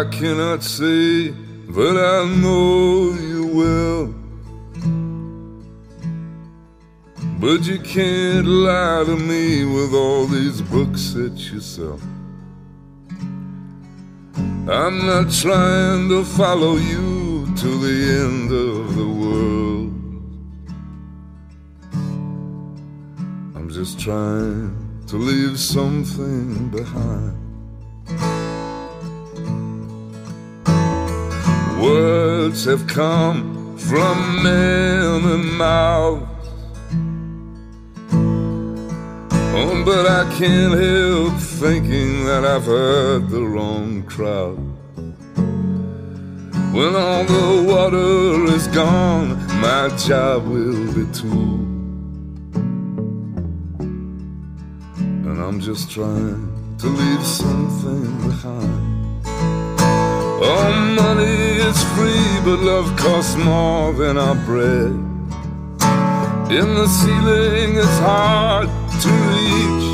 I cannot say but I know you will. But you can't lie to me with all these books that you sell. I'm not trying to follow you to the end of the world. I'm just trying to leave something behind. Words have come from many mouths. Oh, but I can't help thinking that I've heard the wrong crowd. When all the water is gone, my job will be too. And I'm just trying to leave something behind. Oh, money is free, but love costs more than our bread. In the ceiling, it's hard to reach.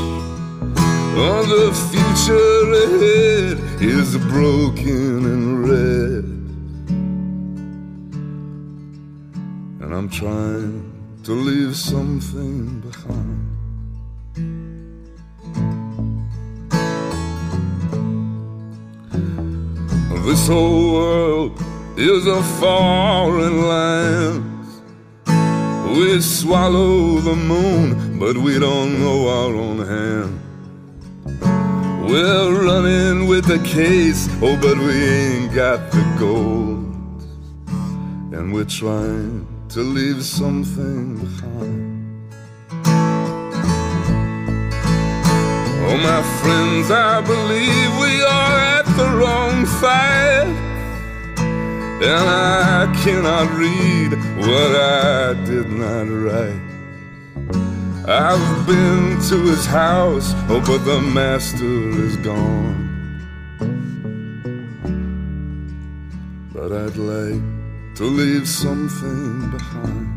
Oh, the future ahead is broken and red. And I'm trying to leave something behind. This whole world is a foreign land. We swallow the moon, but we don't know our own hand. We're running with the case, oh, but we ain't got the gold. And we're trying to leave something behind. Oh, my friends, I believe we are the wrong fight. And I cannot read what I did not write. I've been to his house, oh, but the master is gone. But I'd like to leave something behind.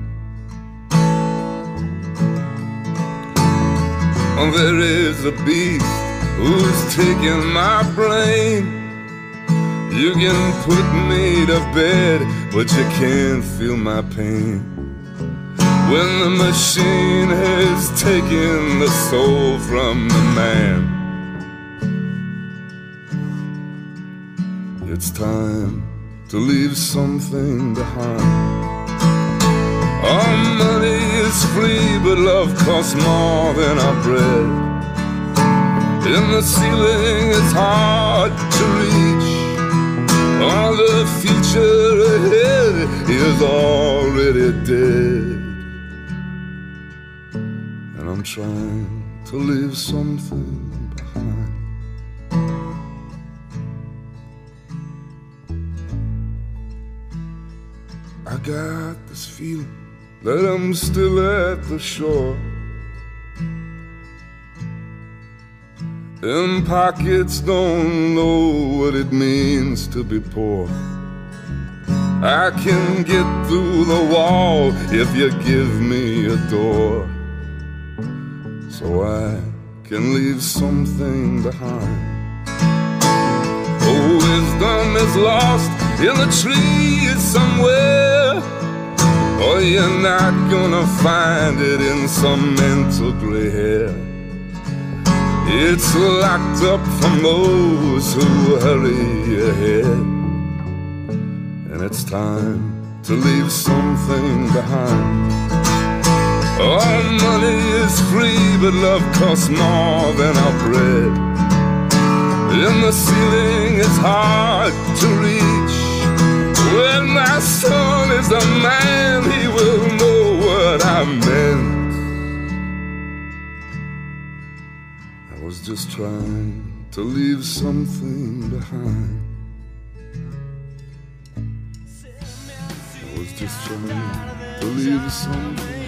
Oh, there is a beast who's taking my brain. You can put me to bed, but you can't feel my pain. When the machine has taken the soul from the man, it's time to leave something behind. All money is free, but love costs more than our bread. In the ceiling, it's hard to reach. All the future ahead is already dead. And I'm trying to leave something behind. I got this feeling that I'm still at the shore. And pockets don't know what it means to be poor. I can get through the wall if you give me a door. So I can leave something behind. Oh, wisdom is lost in the trees somewhere. Oh, you're not gonna find it in some mental gray hair. It's locked up from those who hurry ahead. And it's time to leave something behind. All money is free, but love costs more than our bread. And the ceiling is hard to reach. When my son is a man, he will know what I meant. Was just trying to leave something behind. I was just trying to leave something.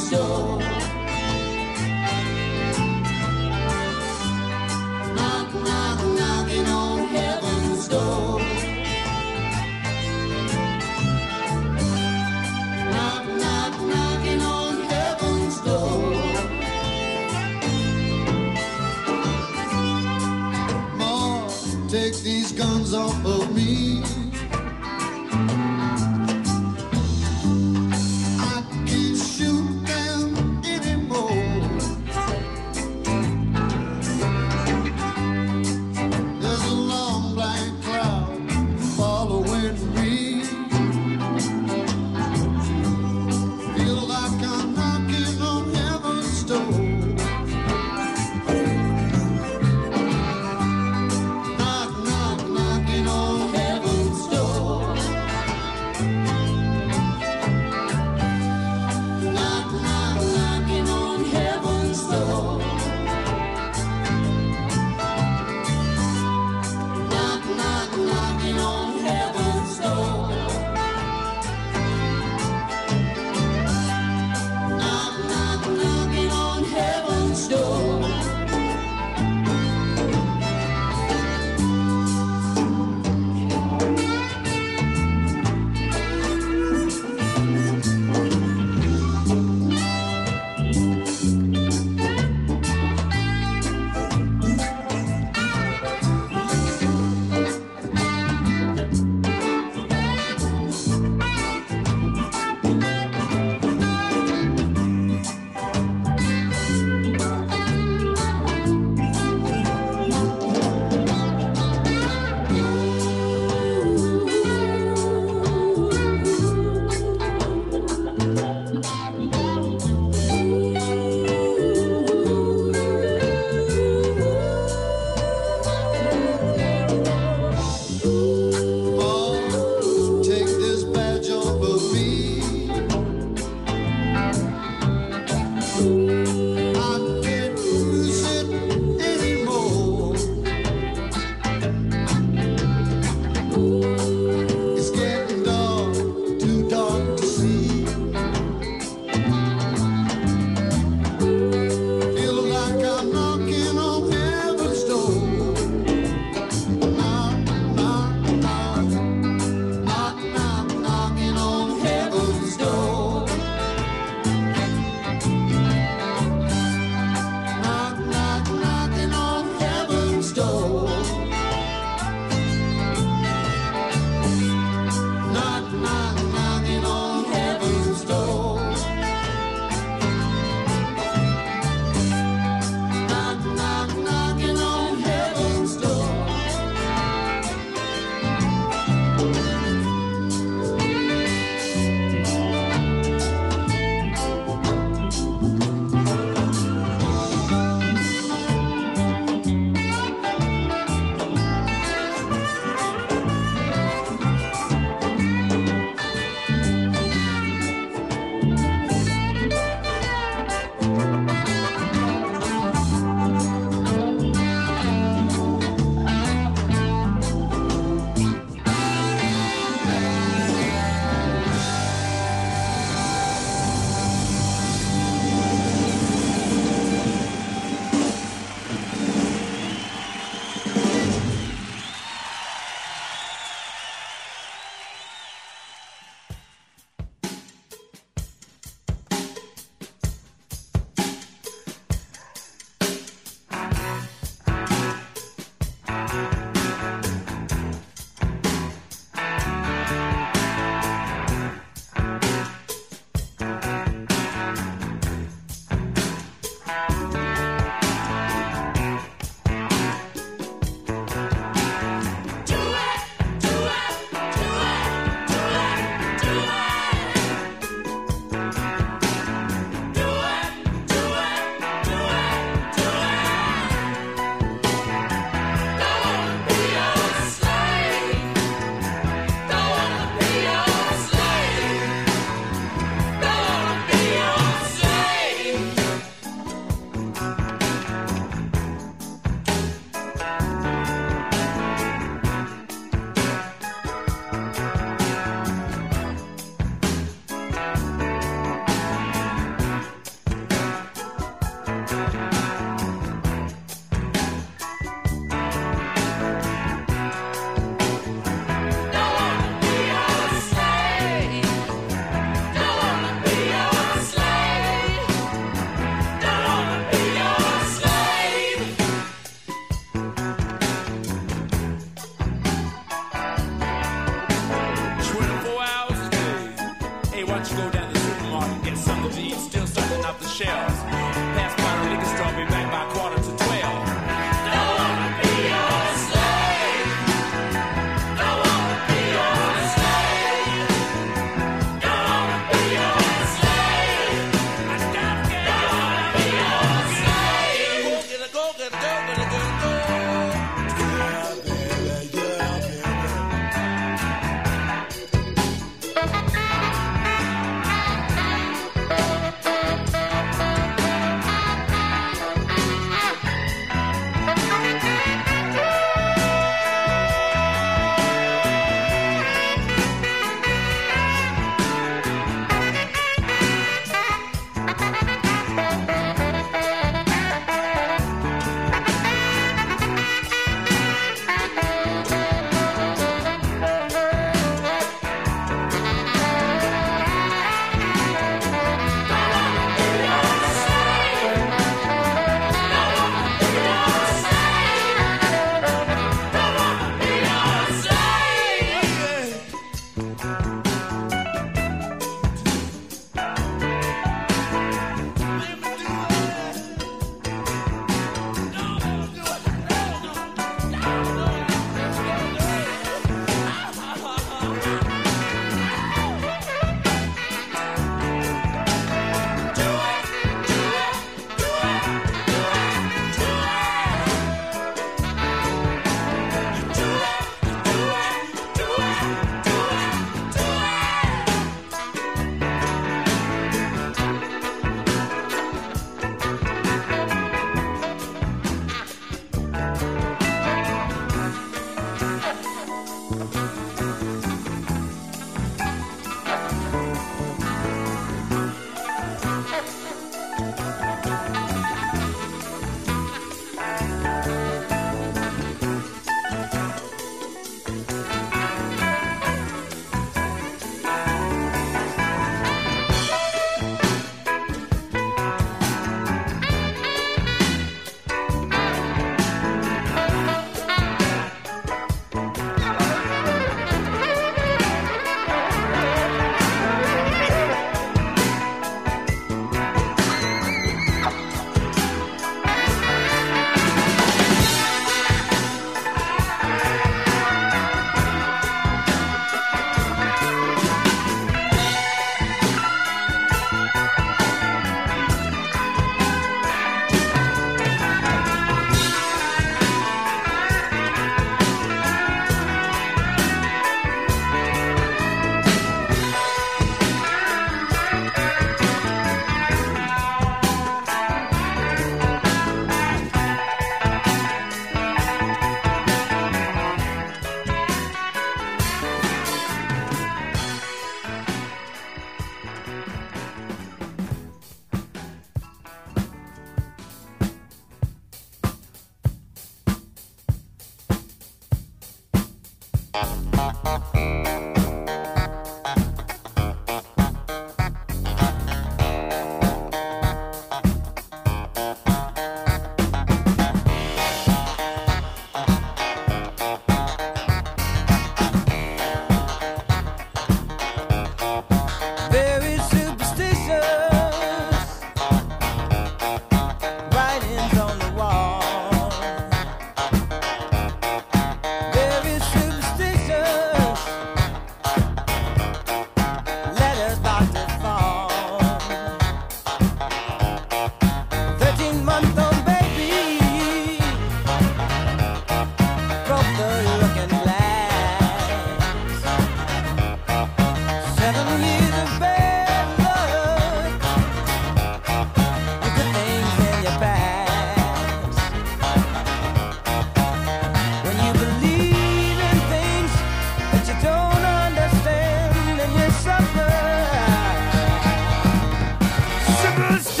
never stop.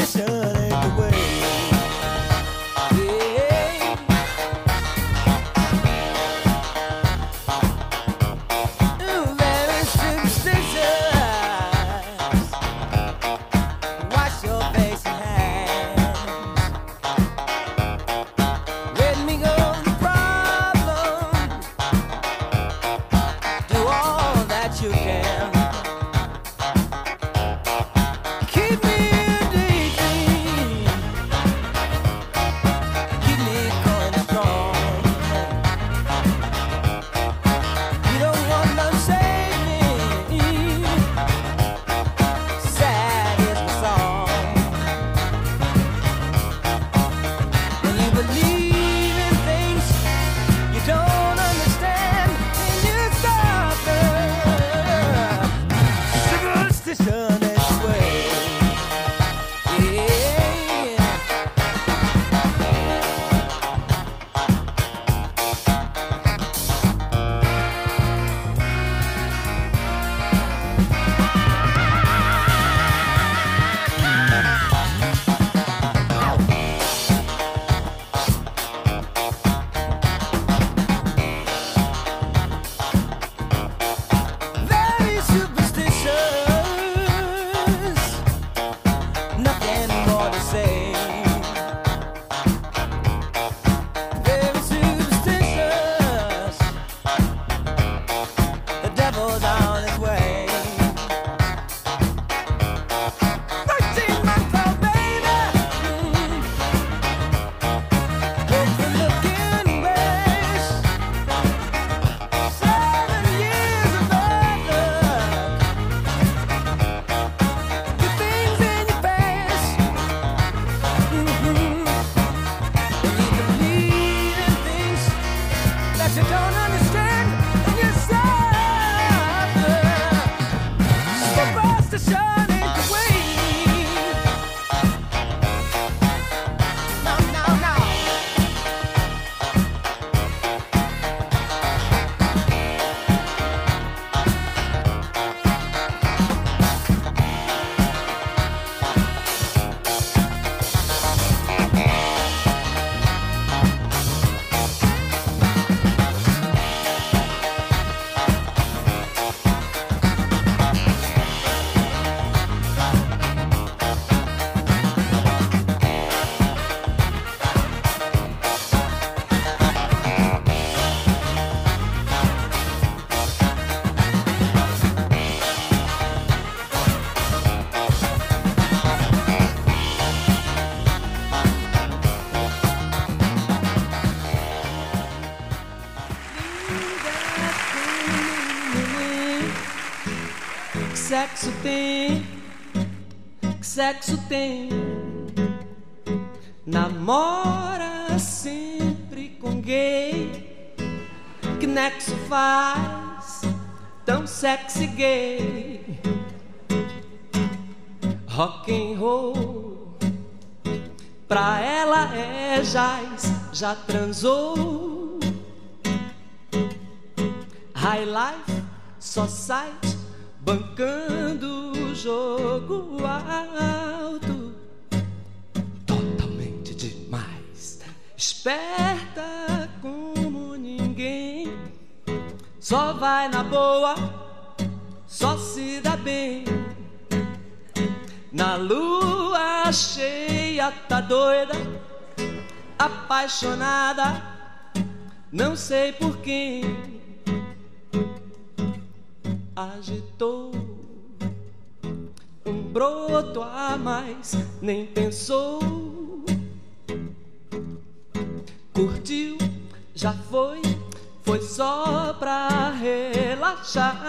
sexo tem. Namora sempre com gay. Que nexo faz tão sexy gay? Rock and roll pra ela é jazz, já transou. High life só sai bancando o jogo alto. Totalmente demais, esperta como ninguém. Só vai na boa, só se dá bem. Na lua cheia tá doida, apaixonada, não sei por quem Agitou um broto a mais, nem pensou. Curtiu, já foi, foi só pra relaxar.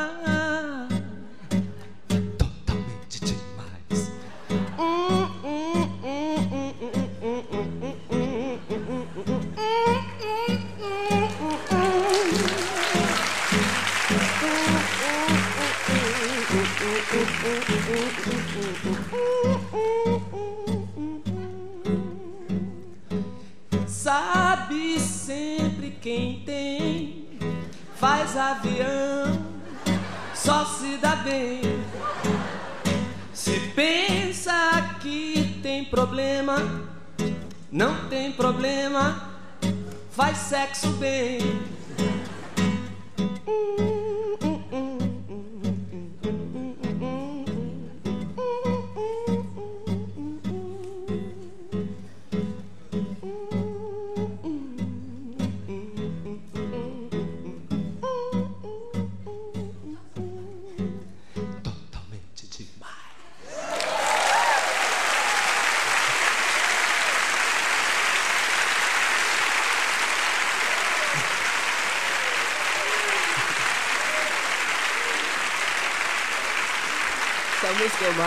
Totalmente demais. Hum, hum, hum, hum, hum, Sabe sempre quem tem, faz avião, só se dá bem. Se pensa que tem problema, não tem problema, faz sexo bem.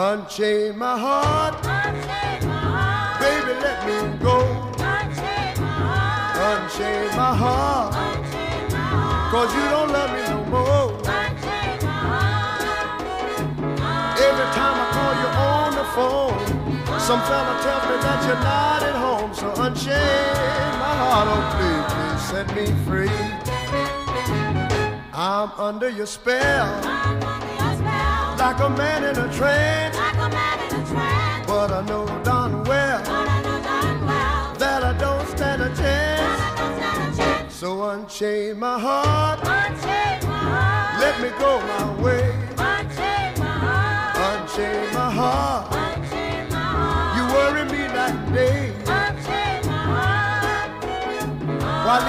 Unchain my heart, baby, let me go. Unchain my heart, cause you don't love me no more. Every time I call you on the phone, some fella tells me that you're not at home. So unchain my heart, oh please, please set me free. I'm under your spell, like a man in a trance. Like a man in a trance. But I know darn well. That I don't stand a chance. So unchain my heart. Unchain my heart. Let me go my way. Unchain my heart. Unchain my heart. You worry me that day. Unchain my heart. While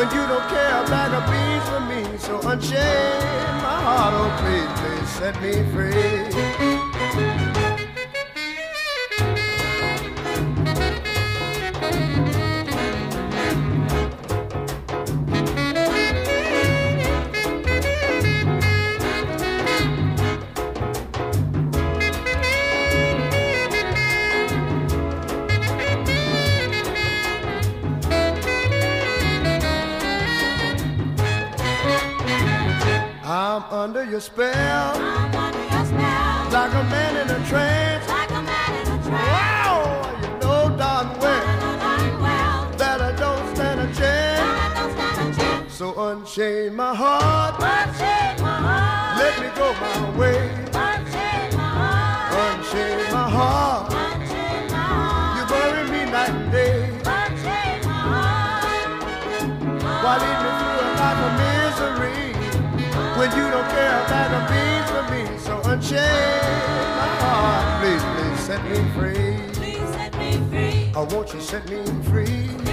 when you don't care a bag of beans for me? So unchain my heart, oh please, please set me free. I'm under your spell, like a man in a trance. Like a man in a trance. Wow, you know darn well that I don't stand a chance. So unchain my heart, Unchain my heart. let me go my way. Unchain my heart, Unchain my heart. you bury me night and day. Why lead me through when you don't care about a beans for me? So unchain my heart, please, please set me free. Please set me free. Oh, I want you to set me free.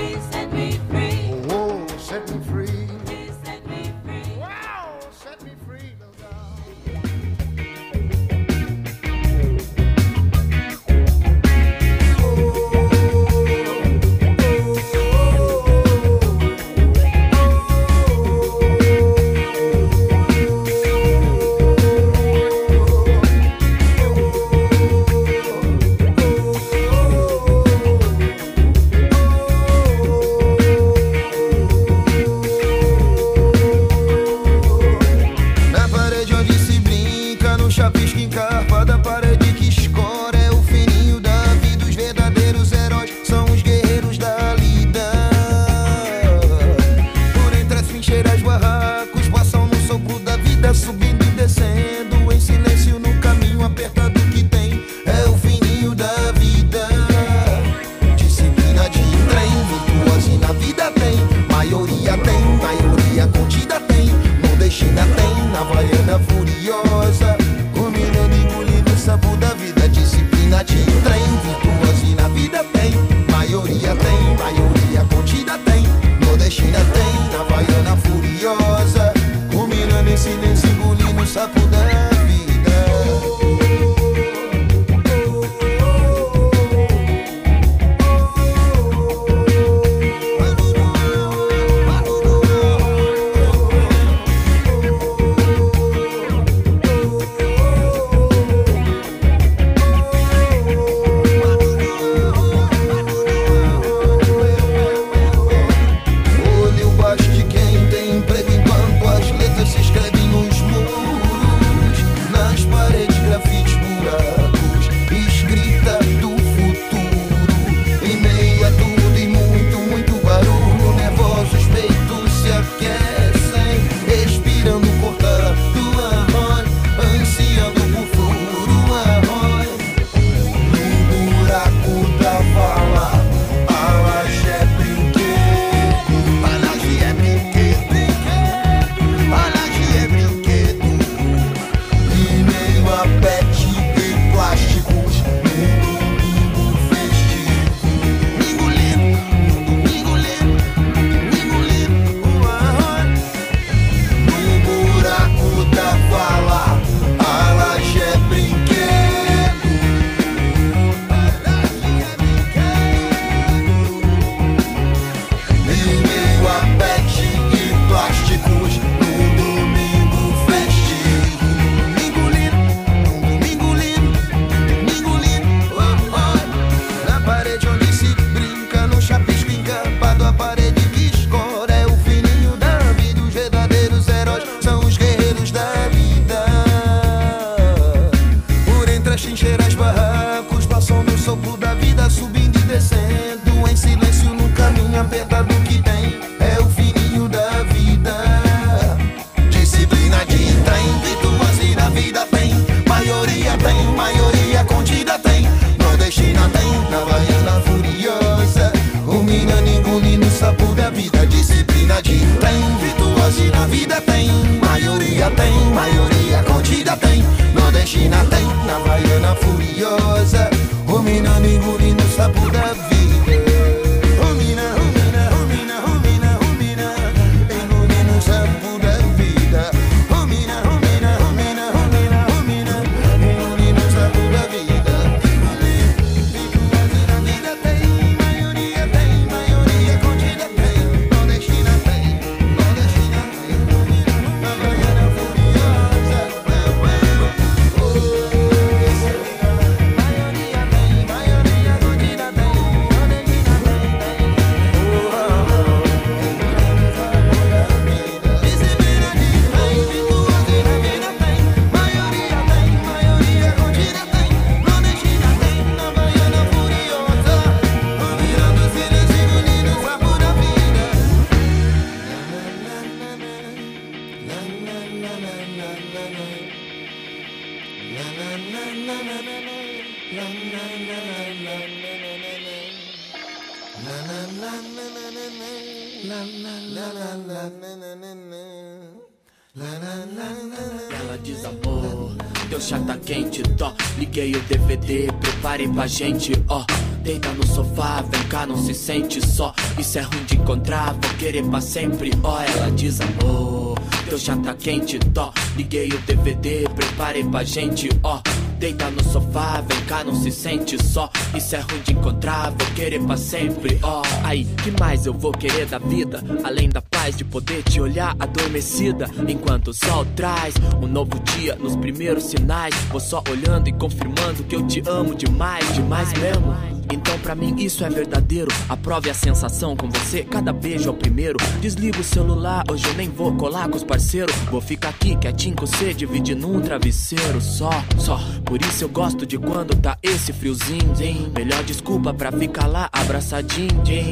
Preparei pra gente, ó. Deita no sofá, vem cá, não se sente só. Isso é ruim de encontrar, vou querer pra sempre, ó. Ela diz amor, teu chá tá quente, tó. Liguei o DVD, preparei pra gente, ó. Deita no sofá, vem cá, não se sente só. Isso é ruim de encontrar, vou querer pra sempre, ó. Aí, que mais eu vou querer da vida? Além da paz de poder te olhar adormecida. Enquanto o sol traz um novo dia nos primeiros sinais. Vou só olhando e confirmando que eu te amo demais, demais mesmo. Então pra mim isso é verdadeiro Aprove a sensação com você, cada beijo é o primeiro. Desliga o celular, hoje eu nem vou colar com os parceiros. Vou ficar aqui quietinho com você, dividindo um travesseiro Só, só, por isso eu gosto de quando tá esse friozinho. Melhor desculpa pra ficar lá abraçadinho.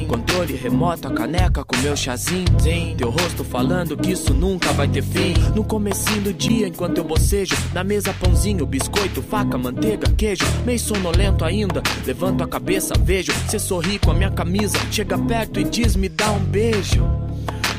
Controle remoto, a caneca com meu chazinho. Teu rosto falando que isso nunca vai ter fim. No comecinho do dia, enquanto eu bocejo Na mesa pãozinho, biscoito, faca, manteiga, queijo. Meio sonolento ainda, levanto a cabeça, vejo. Cê sorri com a minha camisa, chega perto e diz me dá um beijo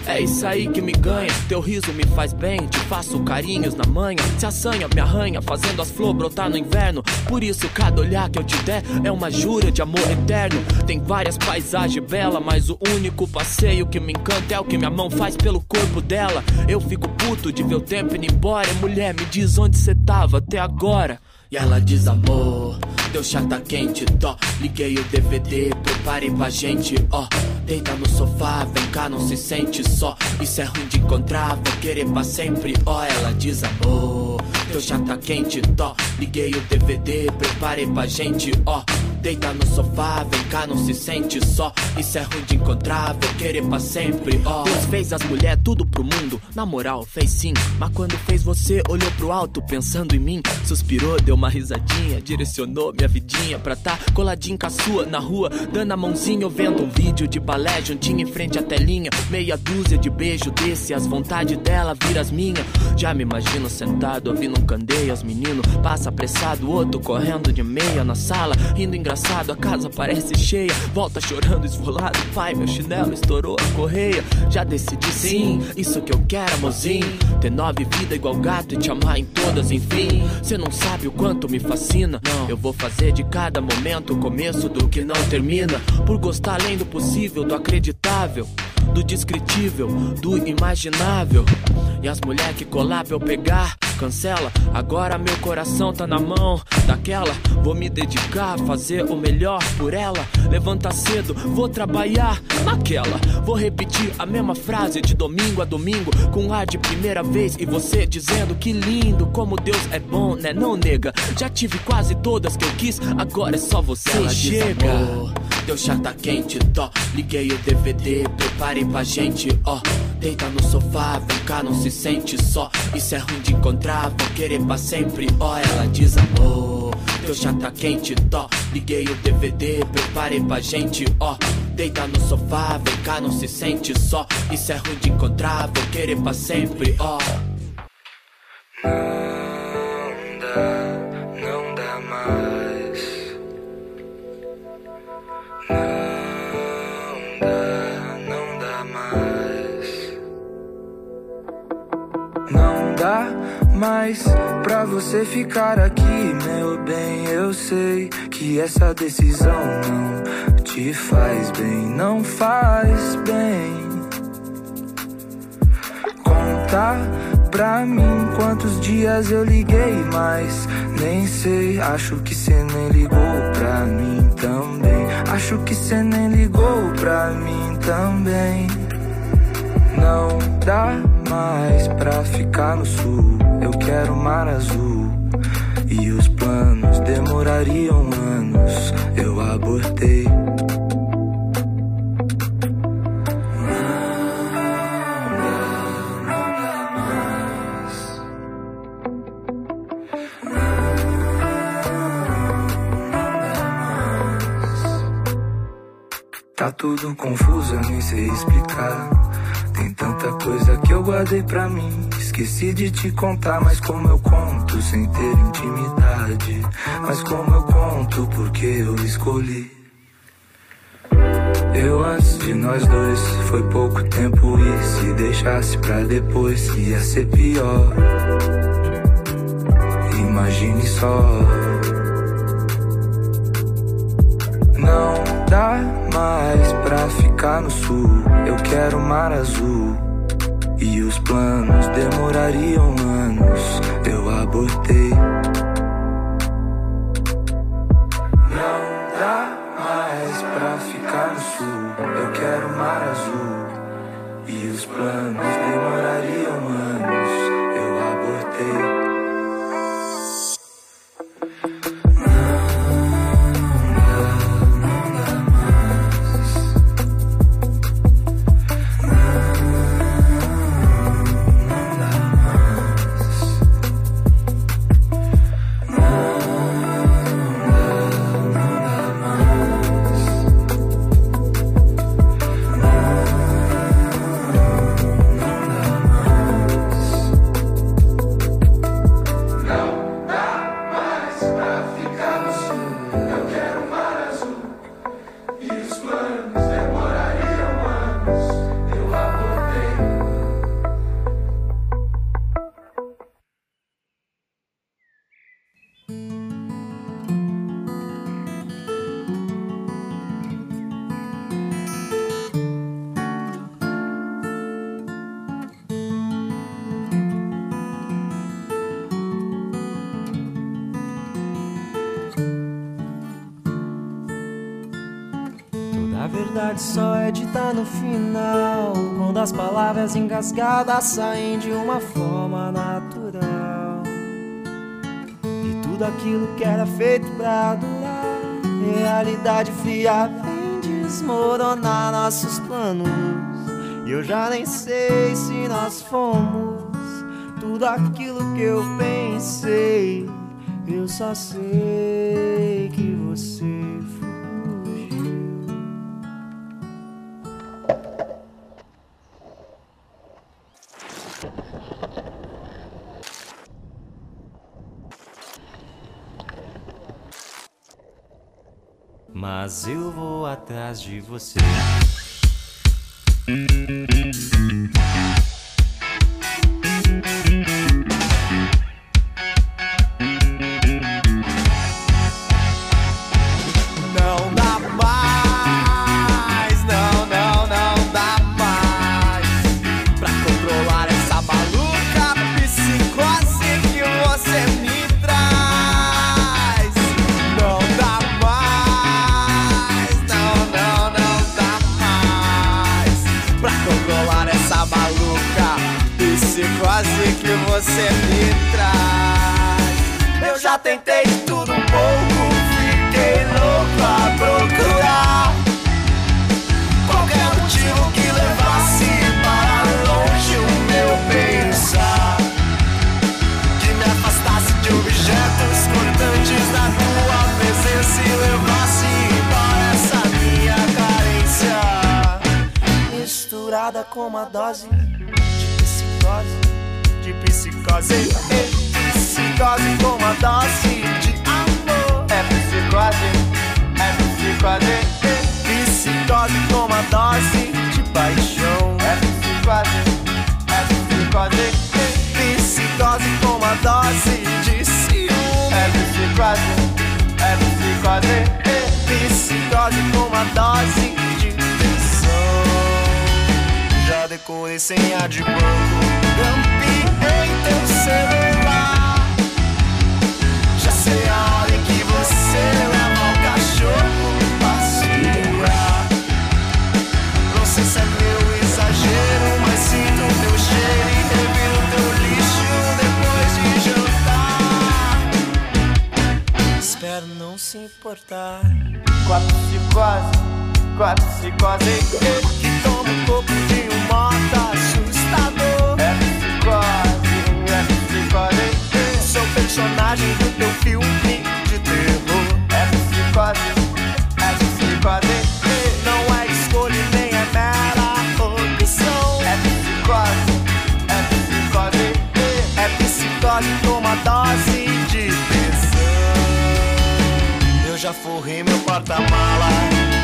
é isso aí que me ganha, teu riso me faz bem, te faço carinhos na manhã, se assanha, me arranha, fazendo as flores brotar no inverno. Por isso, cada olhar que eu te der é uma jura de amor eterno. Tem várias paisagens belas, mas o único passeio que me encanta é o que minha mão faz pelo corpo dela. Eu fico puto de ver o tempo indo embora. Mulher, me diz onde cê tava até agora. E ela diz amor, teu chá tá quente, tó. Liguei o DVD, preparei pra gente, ó. Deita no sofá, vem cá, não se sente só. Isso é ruim de encontrar, vou querer pra sempre, ó. Ela diz amor, teu chá tá quente, tó. Liguei o DVD, preparei pra gente, ó. Deita no sofá, vem cá, não se sente só. Isso é ruim de encontrar, vou querer pra sempre, ó. Deus fez as mulheres tudo pro mundo, na moral, fez sim. Mas quando fez você, olhou pro alto pensando em mim. Suspirou, deu uma risadinha, direcionou minha vidinha pra tá coladinho com a sua na rua, dando a mãozinha, vendo um vídeo de balé juntinho em frente à telinha. Meia dúzia de beijo desse, as vontades dela vira as minhas. Já me imagino sentado, ouvindo candeio, os meninos passa apressado, outro correndo de meia na sala, rindo engraçado, a casa parece cheia. Volta chorando, esfolado, pai, meu chinelo estourou a correia. Já decidi sim, isso que eu quero, amorzinho. Ter nove vidas igual gato e te amar em todas, enfim. Cê não sabe o quanto me fascina. Eu vou fazer de cada momento o começo do que não termina. Por gostar além do possível, do acreditável. Do descritível, do imaginável. E as mulher que colar pra eu pegar, cancela. Agora meu coração tá na mão daquela. Vou me dedicar a fazer o melhor por ela. Levanta cedo, vou trabalhar naquela. Vou repetir a mesma frase de domingo a domingo. Com ar de primeira vez e você dizendo que lindo. Como Deus é bom, né? Não nega. Já tive quase todas que eu quis, agora é só você. Ela chega. Teu chá tá quente, tó. Liguei o DVD, preparei pra gente, ó. Deita no sofá, vem cá, não se sente só. Isso é ruim de encontrar, vou querer pra sempre, ó. Ela diz amor. Teu chá tá quente, tó. Liguei o DVD, preparei pra gente, ó. Deita no sofá, vem cá, não se sente só. Isso é ruim de encontrar, vou querer pra sempre, ó. Não você ficar aqui, meu bem, eu sei que essa decisão não te faz bem, não faz bem. Conta pra mim quantos dias eu liguei, mas nem sei. Acho que cê nem ligou pra mim também. Acho que cê nem ligou pra mim também. Não dá mais pra ficar no sul. Quero mar azul. E os planos demorariam anos. Eu abortei. Tá tudo confuso, eu nem sei explicar. Tem tanta coisa que eu guardei pra mim. Esqueci de te contar, mas como eu conto sem ter intimidade. Mas como eu conto porque eu escolhi. Eu antes de nós dois foi pouco tempo e se deixasse pra depois ia ser pior. Imagine só. Não dá mais pra ficar no sul. Eu quero mar azul. E os planos demorariam anos. Eu abortei. Não dá mais pra ficar no sul. Eu quero mar azul. E os planos demorariam anos. Eu abortei. Palavras engasgadas saem de uma forma natural. E tudo aquilo que era feito pra durar, realidade fria vem desmoronar nossos planos. E eu já nem sei se nós fomos tudo aquilo que eu pensei. Eu só sei que você Mas eu vou atrás de você. Tentei tudo um pouco, fiquei louco a procurar qualquer motivo que levasse para longe o meu pensar, que me afastasse de objetos cortantes da tua presença e levasse embora essa minha carência, misturada com uma dose de psicose, de psicose, psicose com uma dose de amor. É psicose, é psicose. Psicose com uma dose de paixão. É psicose, é psicose. Psicose com uma dose de ciúme. É psicose, é psicose. Psicose com uma dose de tensão. Já decorei sem ar de banco. Campeei teu celular. se importar. Com a psicose, com a psicose Que toma um pouco de um moto assustador. É psicose, é psicose Sou personagem do teu filme. forrei meu porta-mala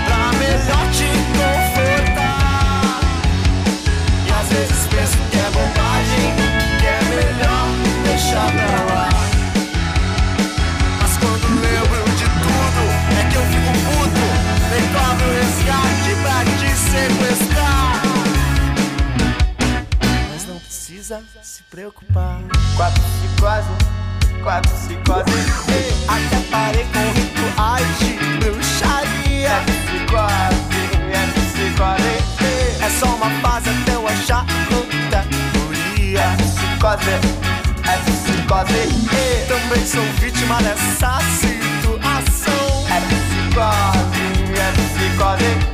pra melhor te confortar. E às vezes penso que é bobagem, que é melhor deixar pra lá. Mas quando lembro de tudo, é que eu fico puto. Nem cobro resgate pra te sequestrar. Mas não precisa se preocupar. Quatro de quase quatro, se quase Até parei com rituais de bruxaria. É quase, F quase É só uma fase até eu achar outra teoria É quase, é quase Também sou vítima dessa situação. É quase, F quase